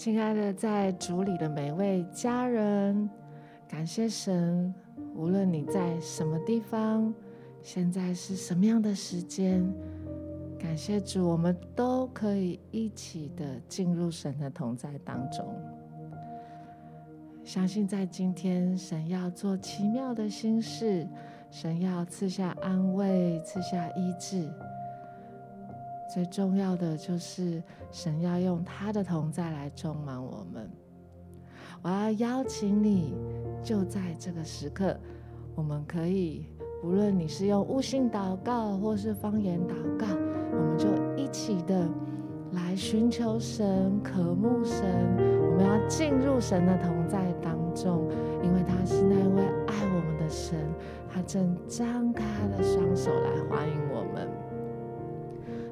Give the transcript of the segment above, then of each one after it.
亲爱的，在主里的每位家人，感谢神，无论你在什么地方，现在是什么样的时间，感谢主，我们都可以一起的进入神的同在当中。相信在今天，神要做奇妙的心事，神要赐下安慰，赐下医治。最重要的就是神要用他的同在来充满我们。我要邀请你，就在这个时刻，我们可以，无论你是用悟性祷告，或是方言祷告，我们就一起的来寻求神、渴慕神。我们要进入神的同在当中，因为他是那位爱我们的神，他正张开他的双手来欢迎我们。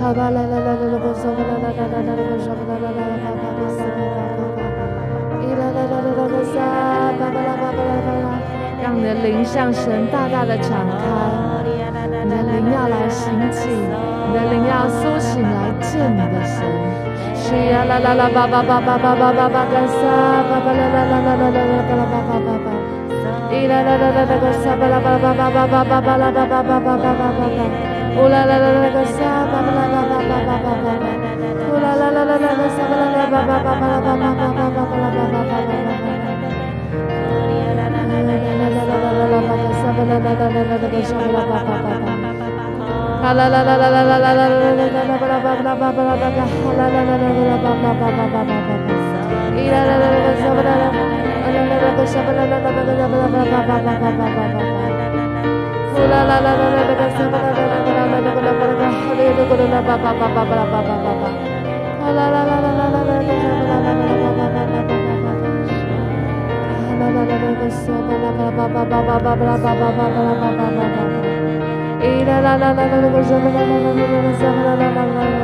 哈啦啦啦啦啦啦，咿啦啦啦啦啦个沙巴啦啦啦巴巴巴巴巴巴，咿啦啦啦啦啦啦个嗦巴巴巴巴巴啦啦啦啦巴巴巴，咿啦啦啦啦啦个嗦巴啦啦啦啦啦个沙啦巴啦巴。哈巴啦啦啦啦啦，巴沙巴啦啦啦啦啦，巴沙巴啦啦啦啦，巴巴巴巴巴巴巴，伊啦啦啦啦啦，巴沙巴巴啦巴巴啦巴啦，让你的灵向神大大的敞开，你的灵要来兴起，你的灵要苏醒来见你的神。是呀啦啦啦，巴巴巴巴巴巴巴巴，巴沙巴巴啦啦啦啦啦啦啦，巴拉巴巴巴巴，伊啦啦啦啦啦，巴沙巴啦巴巴巴巴巴巴巴啦巴巴巴巴巴巴巴。呜啦啦啦啦个沙巴巴啦巴巴巴巴巴巴，呜啦啦啦啦啦个沙巴啦啦巴巴巴巴啦巴巴巴巴巴巴啦巴巴巴巴巴，呜啦啦啦啦啦啦啦啦巴个沙巴啦啦啦啦啦个沙巴啦巴巴巴巴，哈啦啦啦啦啦啦啦啦啦啦啦巴拉巴巴拉巴巴拉巴个哈啦啦啦啦啦巴巴巴巴巴巴巴，咿啦啦啦啦个沙巴啦啦，啊啦啦啦个沙巴啦啦啦个沙巴啦巴巴巴巴巴巴巴巴。呜啦啦啦啦啦啦个沙巴 la la la la la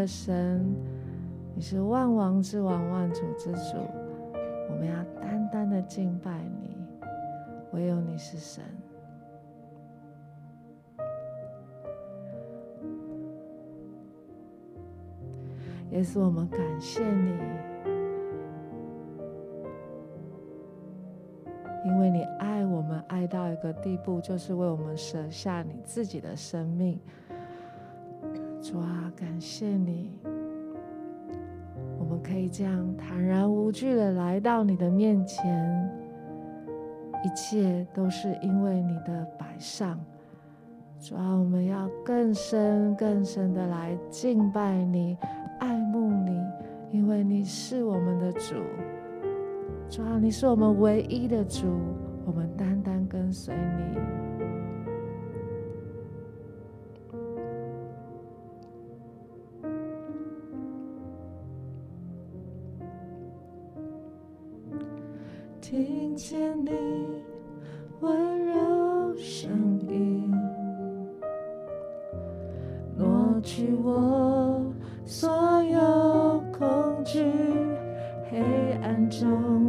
的神，你是万王之王、万主之主，我们要单单的敬拜你，唯有你是神。耶稣，我们感谢你，因为你爱我们爱到一个地步，就是为我们舍下你自己的生命。主啊，感谢你，我们可以这样坦然无惧的来到你的面前，一切都是因为你的摆上。主啊，我们要更深更深的来敬拜你。爱慕你，因为你是我们的主，主啊，你是我们唯一的主，我们单单跟随你。听见你温柔声音，挪去我。所有恐惧，黑暗中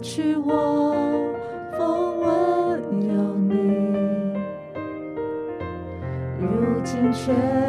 去，我风吻有你，如今却。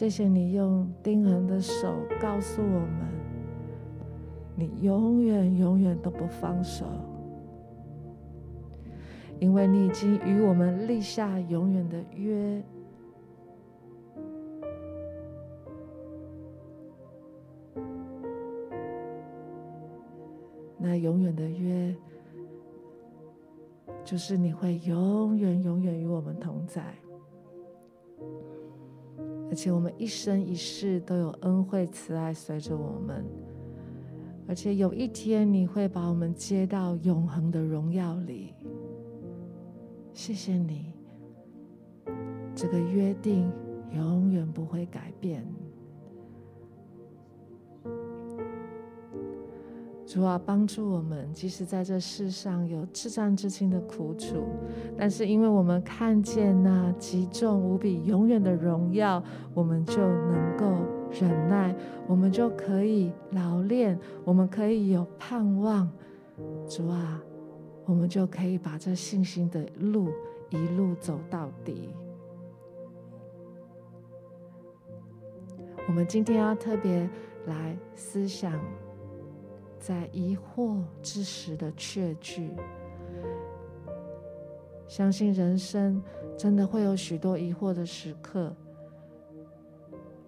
谢谢你用钉痕的手告诉我们，你永远永远都不放手，因为你已经与我们立下永远的约。那永远的约。就是你会永远永远与我们同在，而且我们一生一世都有恩惠慈爱随着我们，而且有一天你会把我们接到永恒的荣耀里。谢谢你，这个约定永远不会改变。主啊，帮助我们，即使在这世上有至暂至轻的苦楚，但是因为我们看见那极重无比、永远的荣耀，我们就能够忍耐，我们就可以老练，我们可以有盼望。主啊，我们就可以把这信心的路一路走到底。我们今天要特别来思想。在疑惑之时的确据，相信人生真的会有许多疑惑的时刻。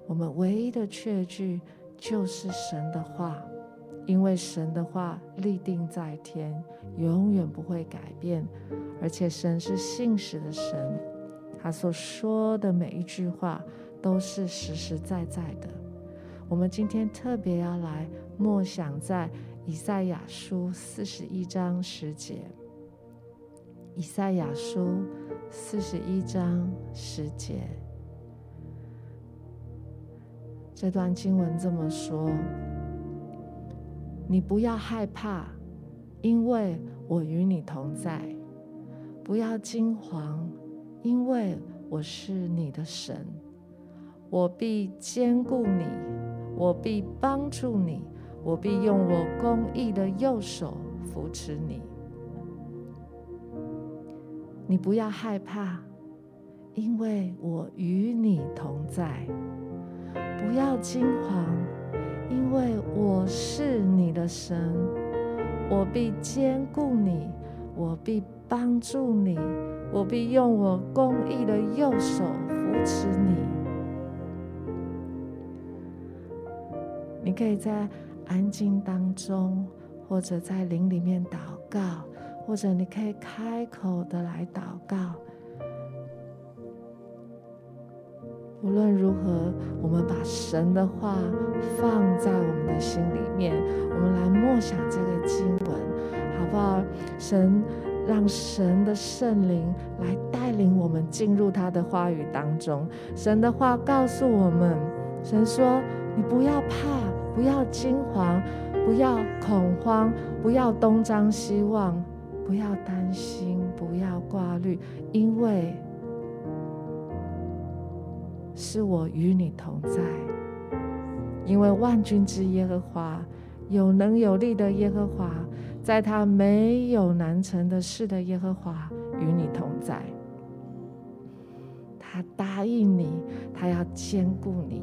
我们唯一的确据就是神的话，因为神的话立定在天，永远不会改变，而且神是信实的神，他所说的每一句话都是实实在在的。我们今天特别要来。默想在以赛亚书四十一章十节，以赛亚书四十一章十节，这段经文这么说：你不要害怕，因为我与你同在；不要惊惶，因为我是你的神，我必坚固你，我必帮助你。我必用我公义的右手扶持你，你不要害怕，因为我与你同在；不要惊惶，因为我是你的神，我必坚固你，我必帮助你，我必用我公义的右手扶持你。你可以在。安静当中，或者在灵里面祷告，或者你可以开口的来祷告。无论如何，我们把神的话放在我们的心里面，我们来默想这个经文，好不好？神让神的圣灵来带领我们进入他的话语当中。神的话告诉我们，神说：“你不要怕。”不要惊慌，不要恐慌，不要东张西望，不要担心，不要挂虑，因为是我与你同在。因为万军之耶和华，有能有力的耶和华，在他没有难成的事的耶和华与你同在。他答应你，他要兼顾你，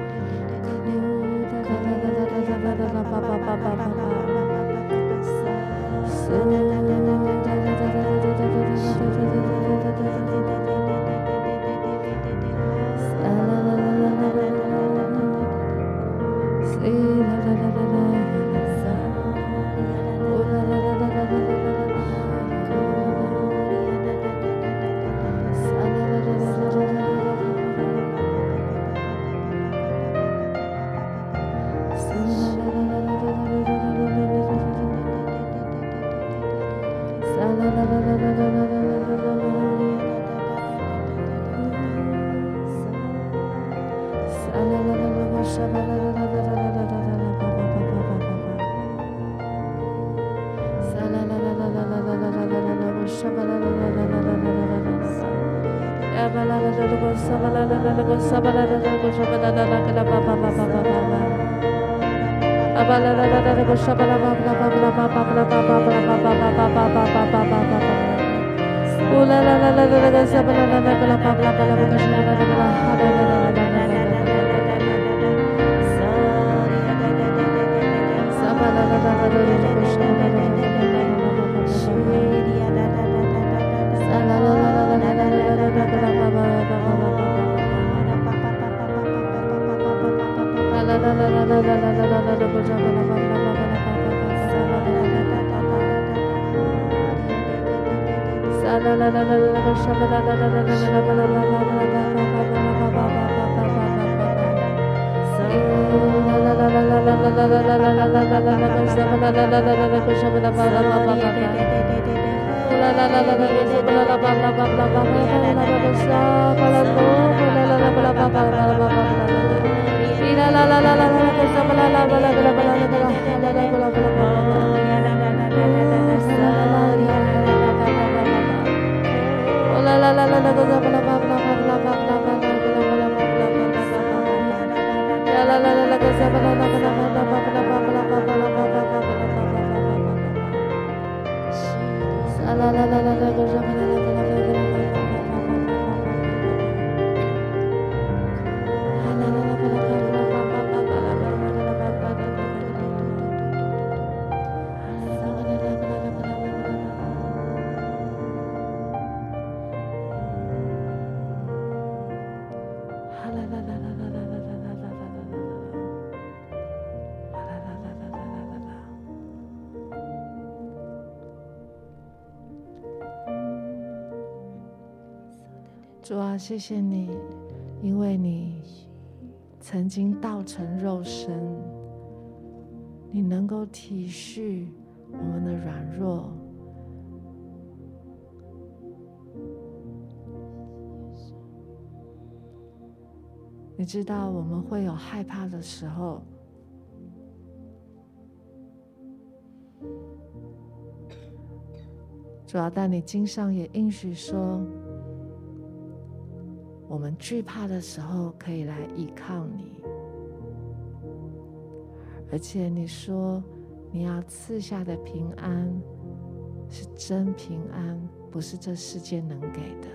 So la la la la la la la la la la 主啊，谢谢你，因为你曾经道成肉身，你能够体恤我们的软弱，你知道我们会有害怕的时候，主啊，但你经上也应许说。我们惧怕的时候，可以来依靠你，而且你说你要赐下的平安是真平安，不是这世界能给的。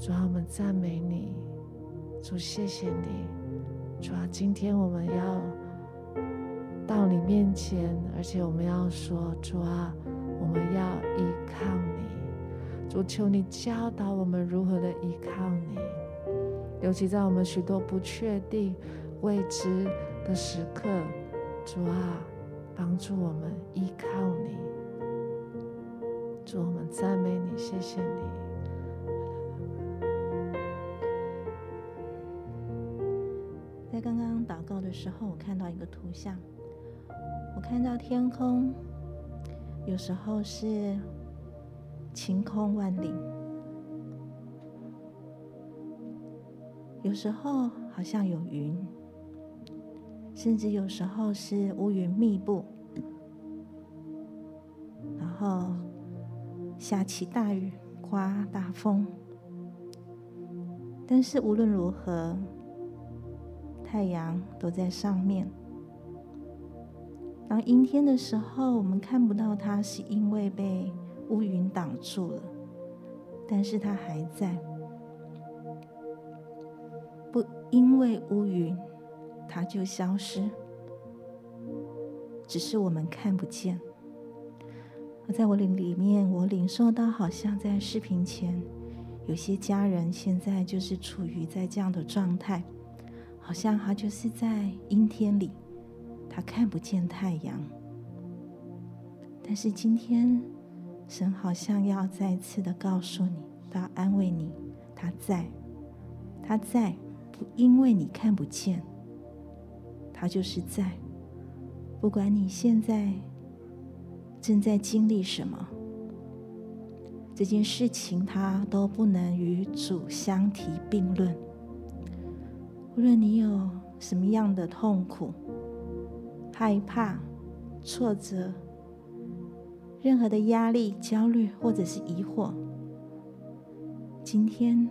主啊，我们赞美你，主，谢谢你。主啊，今天我们要到你面前，而且我们要说，主啊，我们要依靠你。主，求你教导我们如何的依靠你，尤其在我们许多不确定、未知的时刻，主啊，帮助我们依靠你。主，我们赞美你，谢谢你。在刚刚祷告的时候，我看到一个图像，我看到天空，有时候是晴空万里，有时候好像有云，甚至有时候是乌云密布。然后下起大雨，刮大风。但是无论如何，太阳都在上面。当阴天的时候，我们看不到它，是因为被乌云挡住了。但是它还在，不因为乌云，它就消失，只是我们看不见。我在我领里面，我领受到好像在视频前，有些家人现在就是处于在这样的状态，好像他就是在阴天里，他看不见太阳。但是今天，神好像要再次的告诉你，他安慰你，他在，他在，不因为你看不见，他就是在，不管你现在。正在经历什么？这件事情他都不能与主相提并论。无论你有什么样的痛苦、害怕、挫折、任何的压力、焦虑或者是疑惑，今天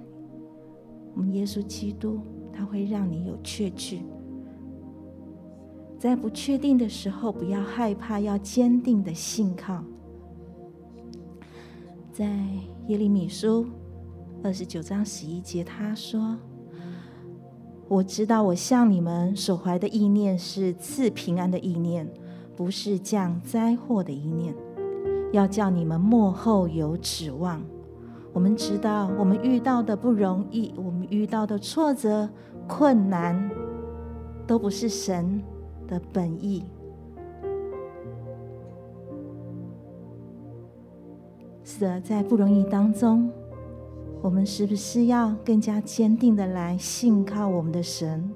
我们耶稣基督他会让你有确据。在不确定的时候，不要害怕，要坚定的信靠。在耶利米书二十九章十一节，他说：“我知道，我向你们所怀的意念是赐平安的意念，不是降灾祸的意念，要叫你们幕后有指望。”我们知道，我们遇到的不容易，我们遇到的挫折、困难，都不是神的本意是的，在不容易当中，我们是不是要更加坚定的来信靠我们的神，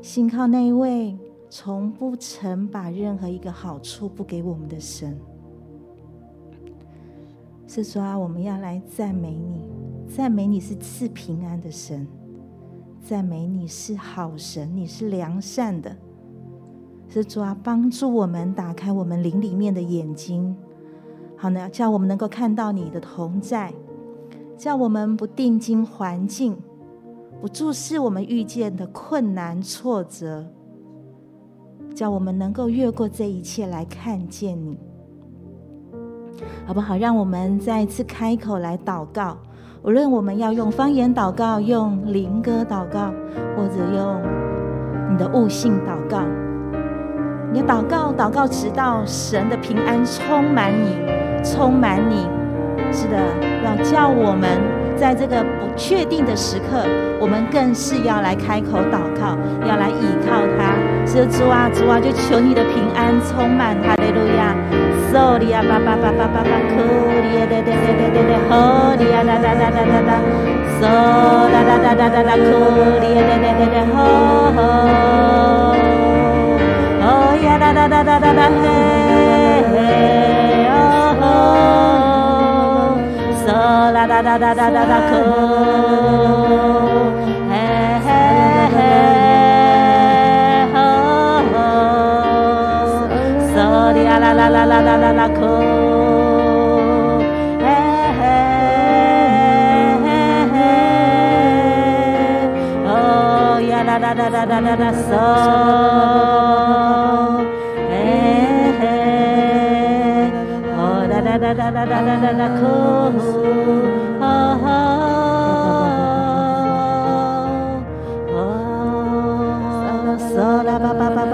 信靠那一位从不曾把任何一个好处不给我们的神？是说啊，我们要来赞美你，赞美你是赐平安的神，赞美你是好神，你是良善的。是主啊，帮助我们打开我们灵里面的眼睛，好呢，叫我们能够看到你的同在，叫我们不定睛环境，不注视我们遇见的困难挫折，叫我们能够越过这一切来看见你，好不好？让我们再一次开口来祷告，无论我们要用方言祷告、用灵歌祷告，或者用你的悟性祷告。你要祷告，祷告，直到神的平安充满你，充满你。是的，要叫我们在这个不确定的时刻，我们更是要来开口祷告，要来倚靠他。是的，主啊，主啊，就求你的平安充满，他的 Zoria Papa Papa Papa Kuria de de de de de de Horia da da da da da da So da da da da da da Kuria de de de de Ho Ho Oh ya da da da da da da he Oh Ho So da da da da da da da Kuria 哩呀啦啦啦啦啦啦啦可，嘿嘿嘿嘿，哦呀啦啦啦啦啦啦啦嗦。哒哒哒哒哒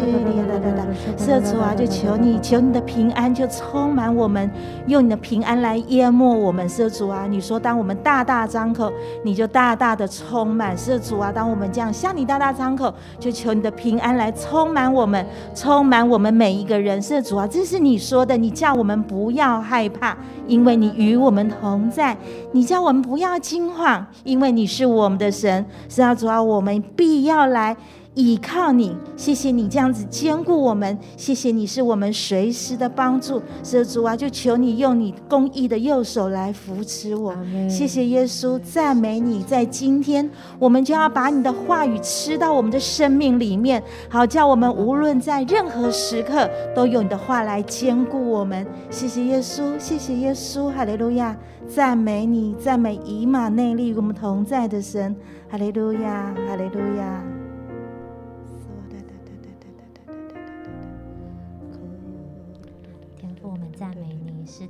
的的可。哒哒哒哒哒哒哒，嗖，谢你哒哒哒，是主啊，就求你，求你的平安就充满我们，用你的平安来淹没我们，社主啊，你说当我们大大张口，你就大大的充满，社主啊，当我们这样向你大大张口，就求你的平安来充满我们，充满我们每一个人，社主啊，这是你说的，你叫我们不要害怕。因为你与我们同在，你叫我们不要惊慌，因为你是我们的神。是啊，主啊，我们必要来。倚靠你，谢谢你这样子兼顾我们，谢谢你是我们随时的帮助。是主啊，就求你用你公义的右手来扶持我。谢谢耶稣，赞美你。在今天，我们就要把你的话语吃到我们的生命里面，好叫我们无论在任何时刻都有你的话来兼顾我们。谢谢耶稣，谢谢耶稣，哈利路亚，赞美你，赞美以马内利与我们同在的神，哈利路亚，哈利路亚。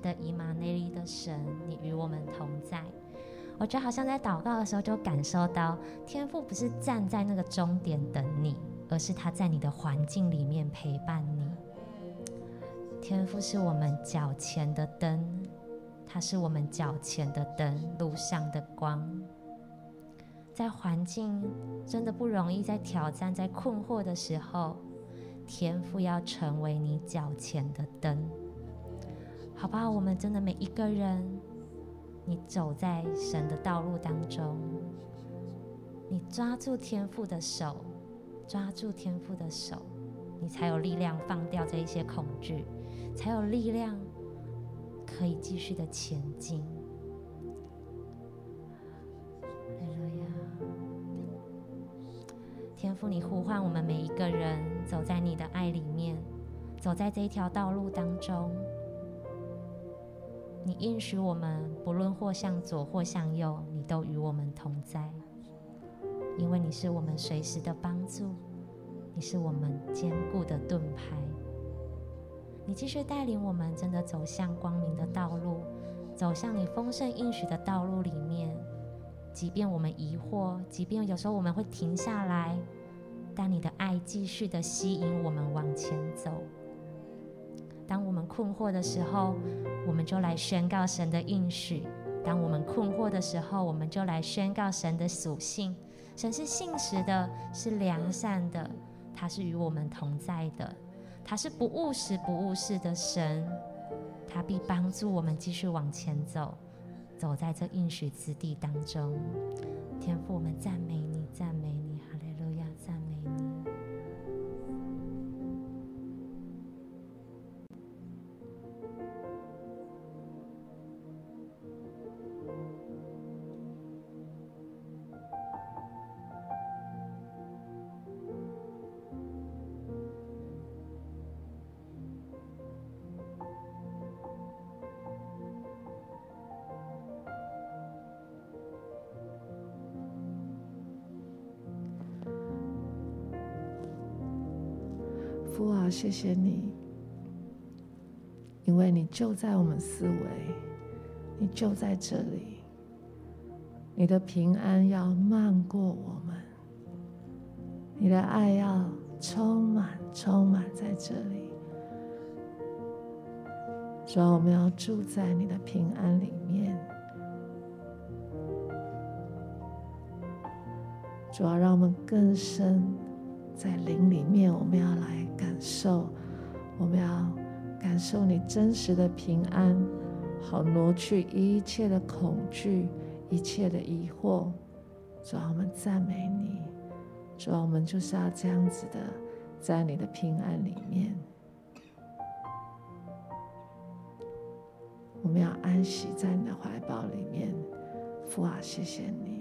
的，以马内利的神，你与我们同在。我觉得好像在祷告的时候，就感受到天父不是站在那个终点等你，而是他在你的环境里面陪伴你。天父是我们脚前的灯，他是我们脚前的灯，路上的光。在环境真的不容易，在挑战、在困惑的时候，天父要成为你脚前的灯。好不好？我们真的每一个人，你走在神的道路当中，你抓住天父的手，抓住天父的手，你才有力量放掉这一些恐惧，才有力量可以继续的前进。天父，你呼唤我们每一个人走在你的爱里面，走在这一条道路当中。你应许我们，不论或向左或向右，你都与我们同在，因为你是我们随时的帮助，你是我们坚固的盾牌。你继续带领我们，真的走向光明的道路，走向你丰盛应许的道路里面。即便我们疑惑，即便有时候我们会停下来，但你的爱继续的吸引我们往前走。当我们困惑的时候，我们就来宣告神的应许；当我们困惑的时候，我们就来宣告神的属性。神是信实的，是良善的，他是与我们同在的，他是不务实不务事的神，他必帮助我们继续往前走，走在这应许之地当中。天父，我们赞美你，赞美父啊，谢谢你，因为你就在我们四围，你就在这里，你的平安要漫过我们，你的爱要充满、充满在这里。主啊，我们要住在你的平安里面。主啊，让我们更深在灵里面，我们要来。感受，我们要感受你真实的平安，好挪去一切的恐惧，一切的疑惑。主啊，我们赞美你。主啊，我们就是要这样子的，在你的平安里面，我们要安息在你的怀抱里面。父啊，谢谢你。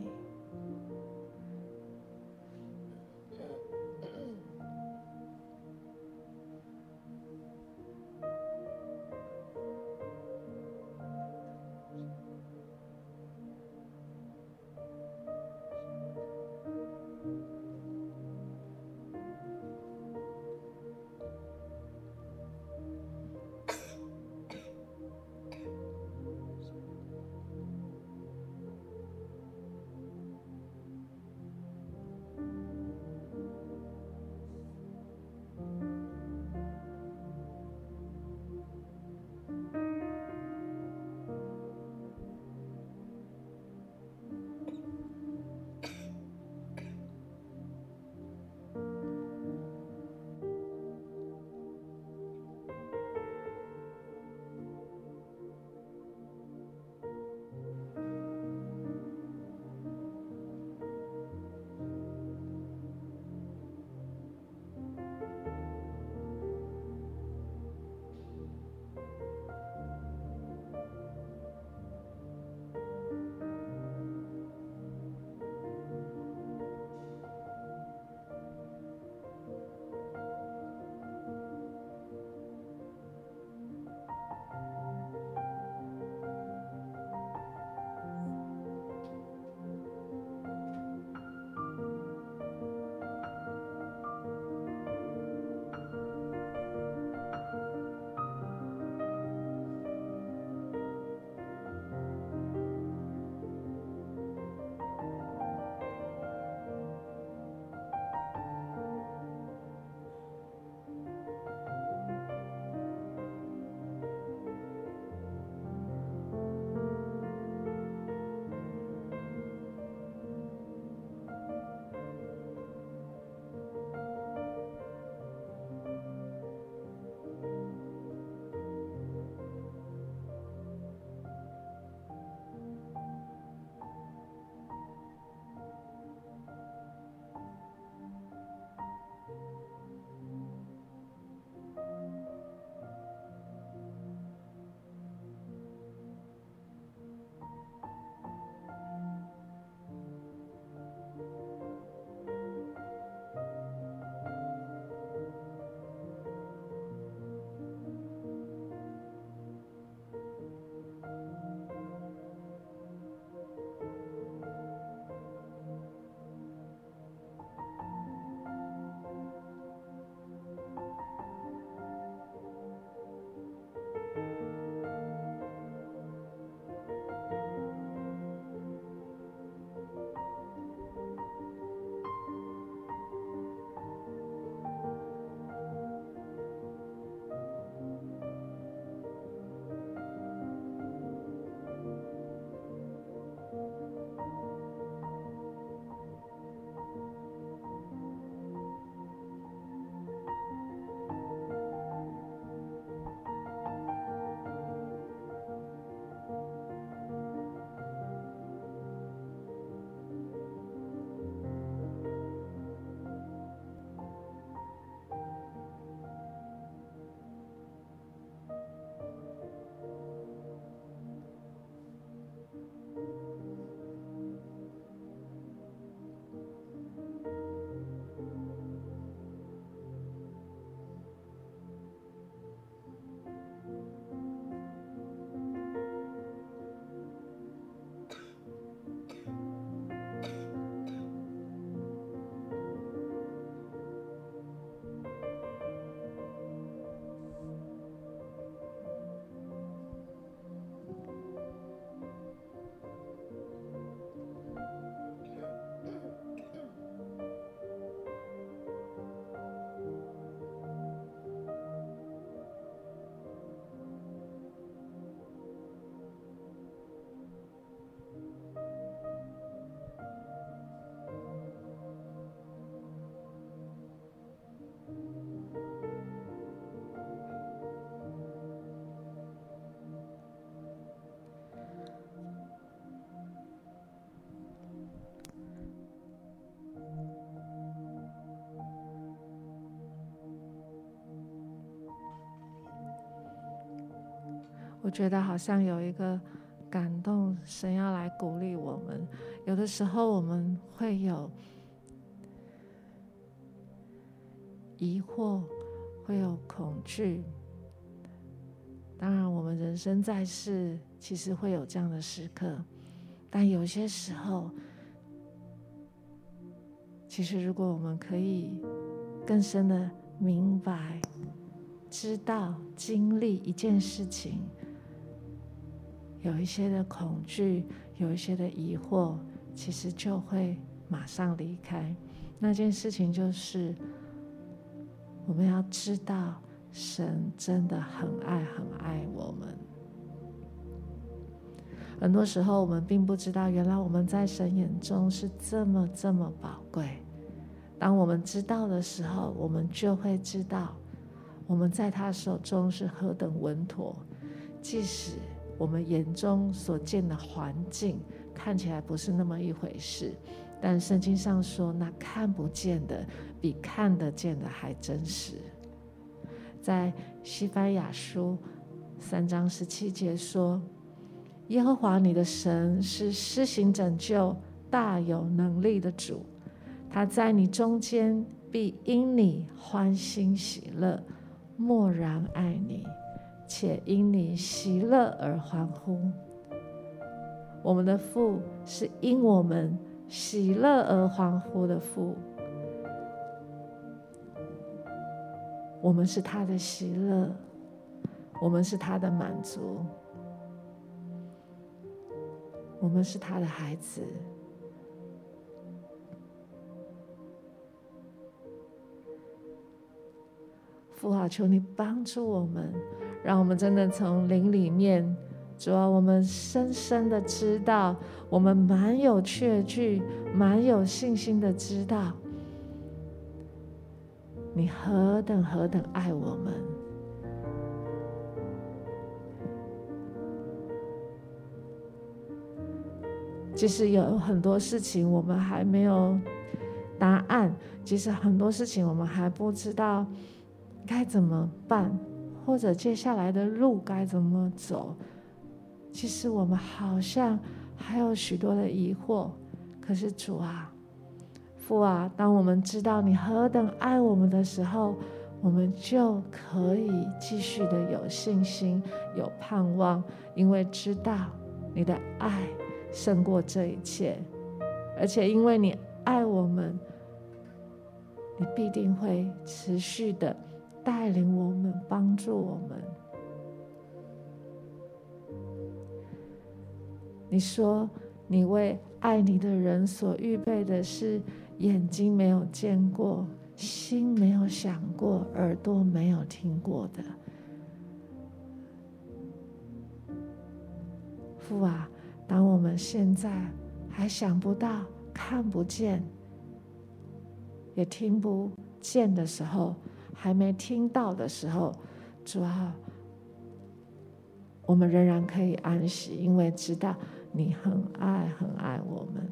我觉得好像有一个感动，神要来鼓励我们。有的时候我们会有疑惑，会有恐惧。当然，我们人生在世，其实会有这样的时刻。但有些时候，其实如果我们可以更深的明白、知道、经历一件事情。有一些的恐惧，有一些的疑惑，其实就会马上离开。那件事情就是，我们要知道，神真的很爱很爱我们。很多时候，我们并不知道，原来我们在神眼中是这么这么宝贵。当我们知道的时候，我们就会知道，我们在他手中是何等稳妥，即使。我们眼中所见的环境看起来不是那么一回事，但圣经上说，那看不见的比看得见的还真实。在西班牙书三章十七节说：“耶和华你的神是施行拯救、大有能力的主，他在你中间必因你欢欣喜乐，默然爱你。”且因你喜乐而欢呼。我们的父是因我们喜乐而欢呼的父。我们是他的喜乐，我们是他的满足，我们是他的孩子。父啊，求你帮助我们。让我们真的从灵里面，主啊，我们深深的知道，我们满有确据、满有信心的知道，你何等何等爱我们。其实有很多事情我们还没有答案，其实很多事情我们还不知道该怎么办。或者接下来的路该怎么走？其实我们好像还有许多的疑惑。可是主啊，父啊，当我们知道你何等爱我们的时候，我们就可以继续的有信心、有盼望，因为知道你的爱胜过这一切，而且因为你爱我们，你必定会持续的。带领我们，帮助我们。你说，你为爱你的人所预备的是眼睛没有见过、心没有想过、耳朵没有听过的。父啊，当我们现在还想不到、看不见、也听不见的时候，还没听到的时候，主啊，我们仍然可以安息，因为知道你很爱、很爱我们。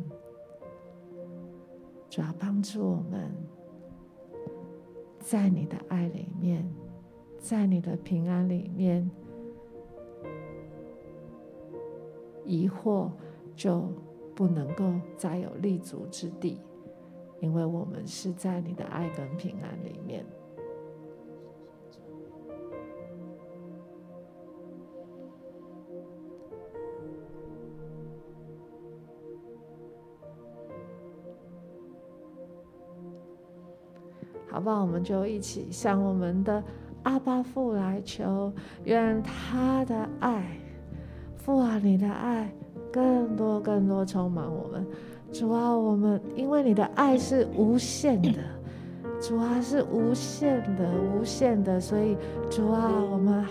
主要帮助我们，在你的爱里面，在你的平安里面，疑惑就不能够再有立足之地，因为我们是在你的爱跟平安里面。好不好？我们就一起向我们的阿巴父来求，愿他的爱，父啊，你的爱更多更多充满我们。主啊，我们因为你的爱是无限的，主啊是无限的、无限的，所以主啊，我们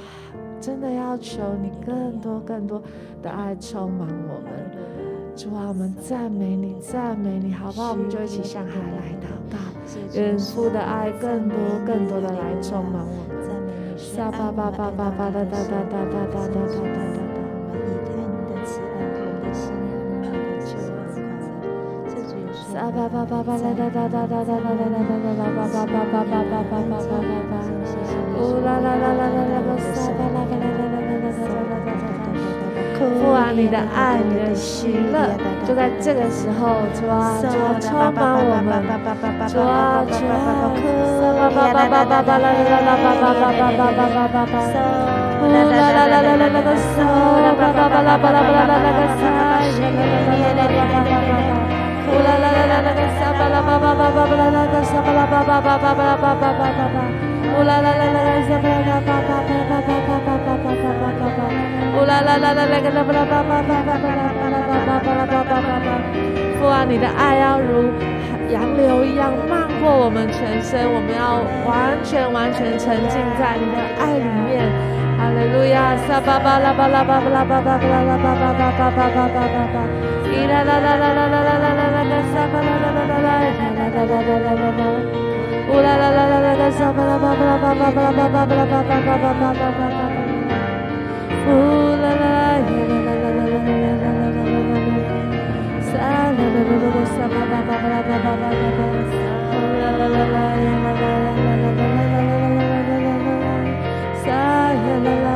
真的要求你更多更多的爱充满我们。主啊，我们赞美你，赞美你，好不好？我们就一起向海来祷告。愿父的爱更多、更多的来充满我们。撒巴巴巴巴巴哒哒哒哒哒哒哒哒哒哒哒哒。我们离开你的慈爱和你的心，让你的救恩快乐。父啊，你的爱，你的喜乐，就在这个时候，主啊，主啊，充满我们，主啊，主啊，巴巴巴巴巴巴啦啦啦啦，巴巴巴巴巴巴巴巴巴，呼啦啦啦啦啦啦啦个嗦，巴巴巴啦巴啦巴啦啦啦个嗦，呼啦啦啦啦啦个嗦，巴啦巴巴巴巴巴啦啦个嗦，巴啦巴巴巴巴巴啦巴巴巴巴巴，呼啦啦啦啦个嗦，巴啦巴巴巴巴巴巴巴巴巴巴巴巴。呼啦啦啦啦啦啦啦巴啦巴巴巴巴巴啦巴啦巴巴巴啦巴巴巴巴，父啊，你的爱要如洋流一样漫过我们全身，我们要完全完全沉浸在你的爱里面。哈利路亚，撒巴巴拉巴拉巴巴拉巴巴巴拉巴巴巴巴巴巴巴巴巴，伊啦啦啦啦啦啦啦啦啦啦个撒巴啦啦啦啦啦啦啦啦啦啦啦啦，呼啦啦啦啦啦个撒巴啦巴巴啦巴巴巴啦巴巴巴啦巴巴巴巴巴巴巴。呼啦啦，耶啦啦啦啦啦啦啦啦啦啦啦，撒啦啦啦啦啦，撒巴巴巴巴拉 la la la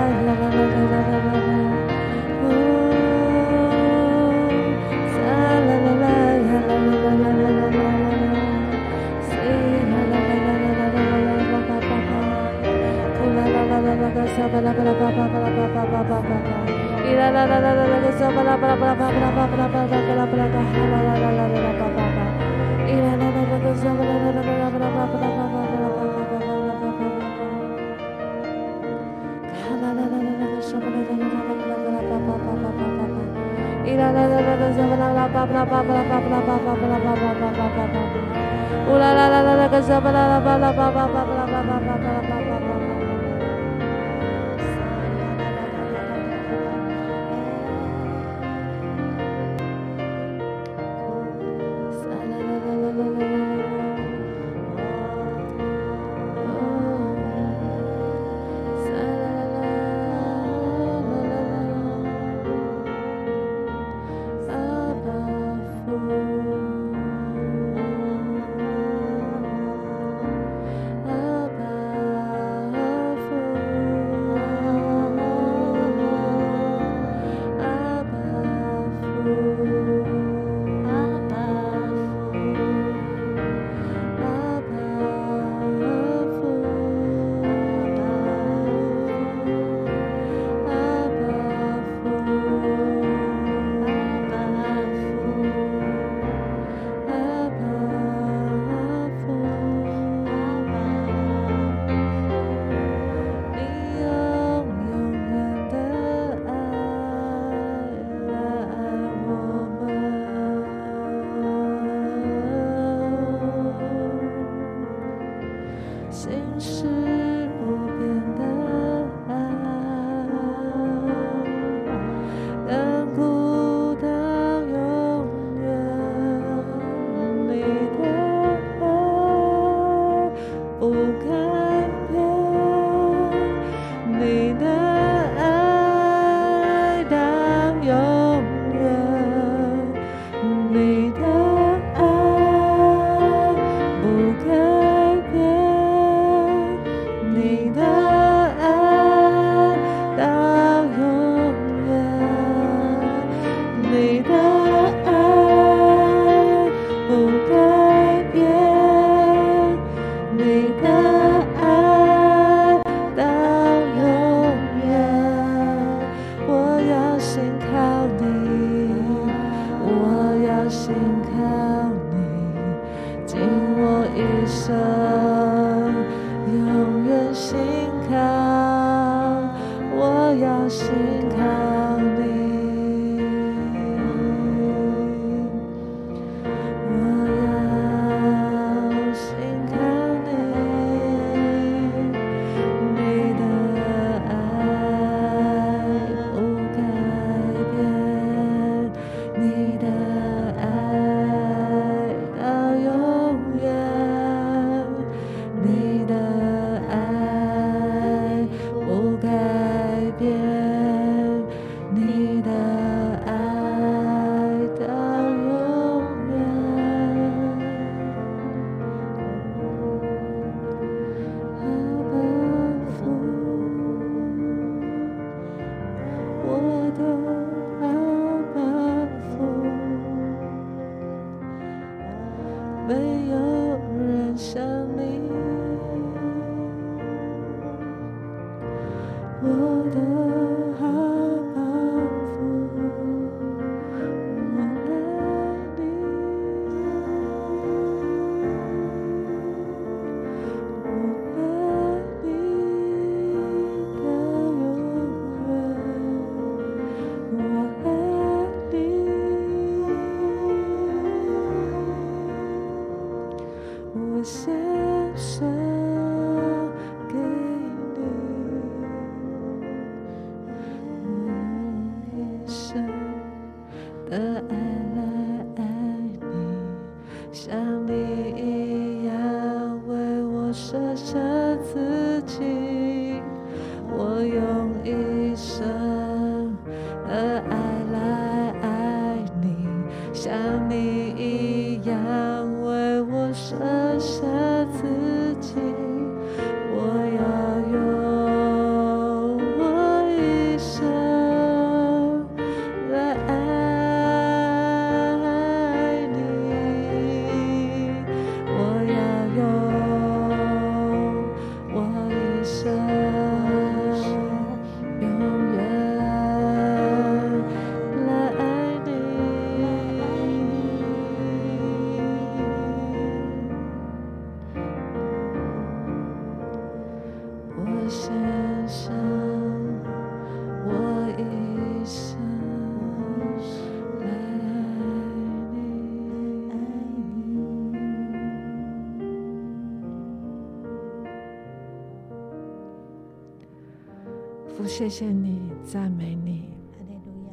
谢谢你，赞美你，哈利路亚。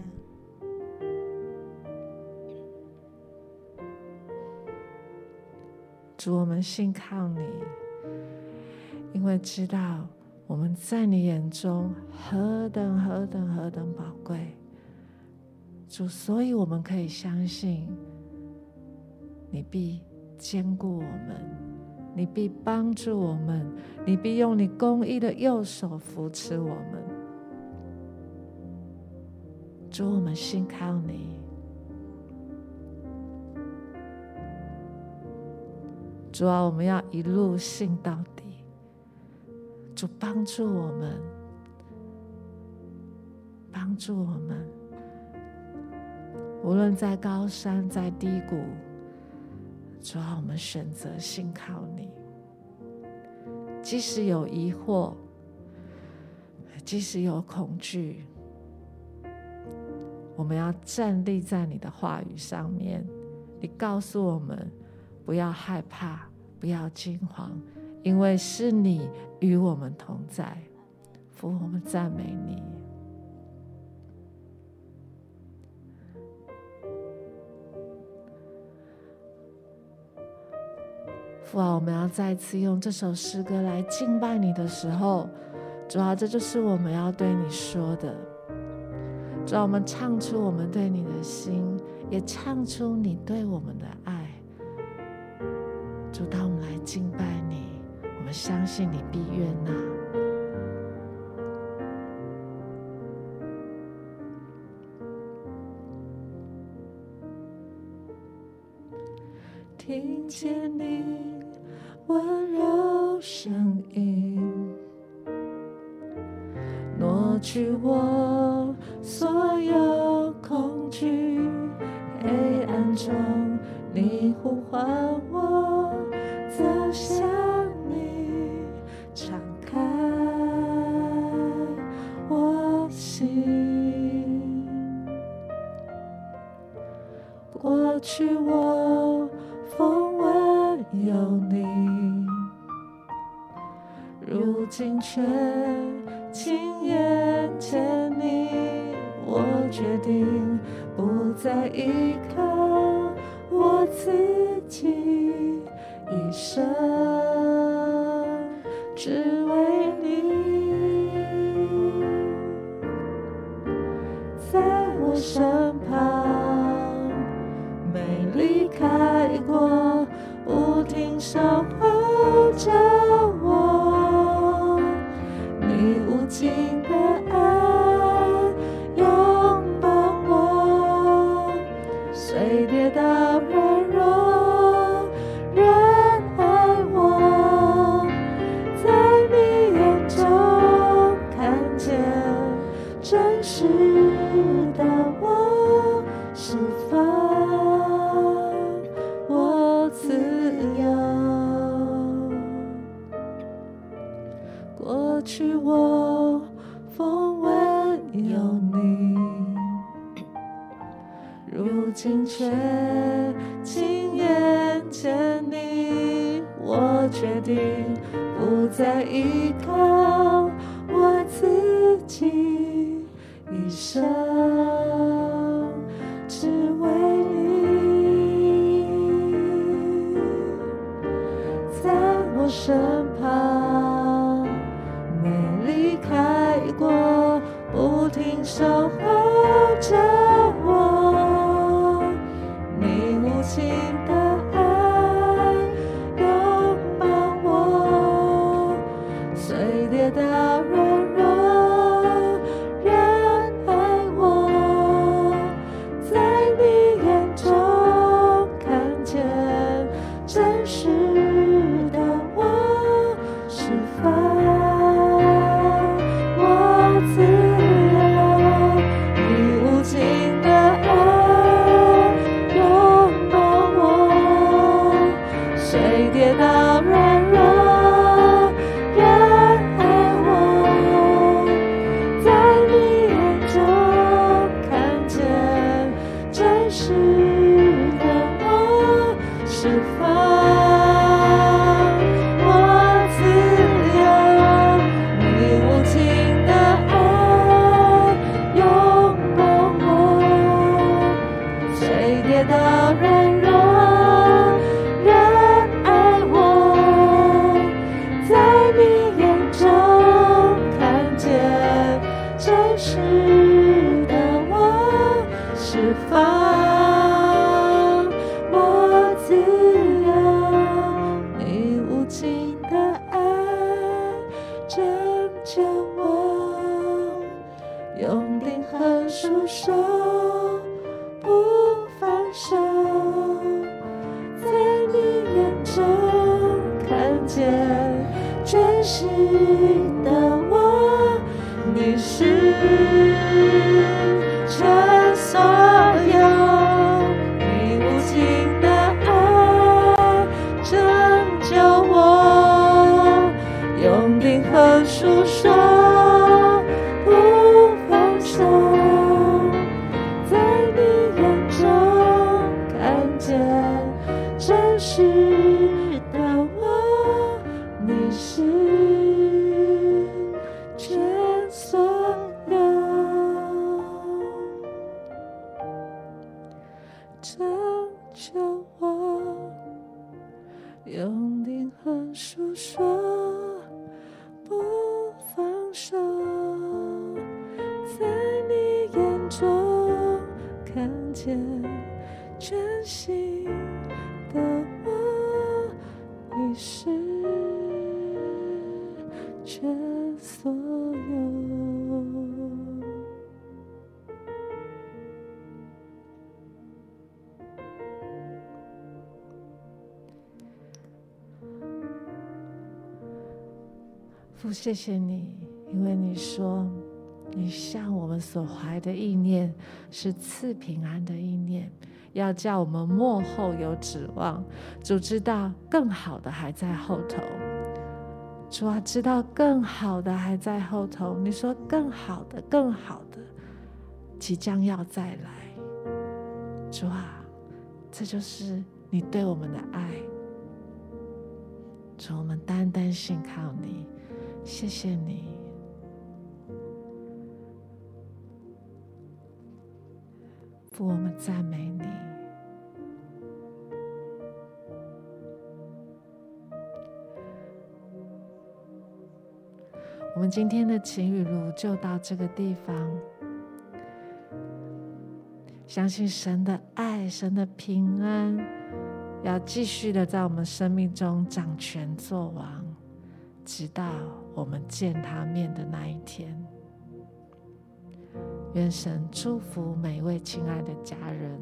主，我们信靠你，因为知道我们在你眼中何等何等何等宝贵。主，所以我们可以相信，你必坚固我们，你必帮助我们，你必用你公义的右手扶持我们。主，我们信靠你。主啊，我们要一路信到底。主帮助我们，帮助我们。无论在高山，在低谷，主啊，我们选择信靠你。即使有疑惑，即使有恐惧。我们要站立在你的话语上面，你告诉我们不要害怕，不要惊慌，因为是你与我们同在。父，我们赞美你。父啊，我们要再次用这首诗歌来敬拜你的时候，主啊，这就是我们要对你说的。主，我们唱出我们对你的心，也唱出你对我们的爱。主，当我们来敬拜，们相信你必悦纳。听见你温柔声音，挪去我。所有恐惧，黑暗中你呼唤我，过去我风闻有你，如今却亲眼见你。我决定不再依靠我自己，一生只不父，谢谢你，因为你说，你向我们所怀的意念是赐平安的意念，要叫我们末后有指望。主知道更好的还在后头，主啊，知道更好的还在后头。你说更好的、更好的即将要再来，主啊，这就是你对我们的爱。主，我们单单信靠你。谢谢你，父，我们赞美你。我们今天的晴雨露就到这个地方。相信神的爱，神的平安，要继续的在我们生命中掌权作王，直到。我们见他面的那一天，愿神祝福每一位亲爱的家人。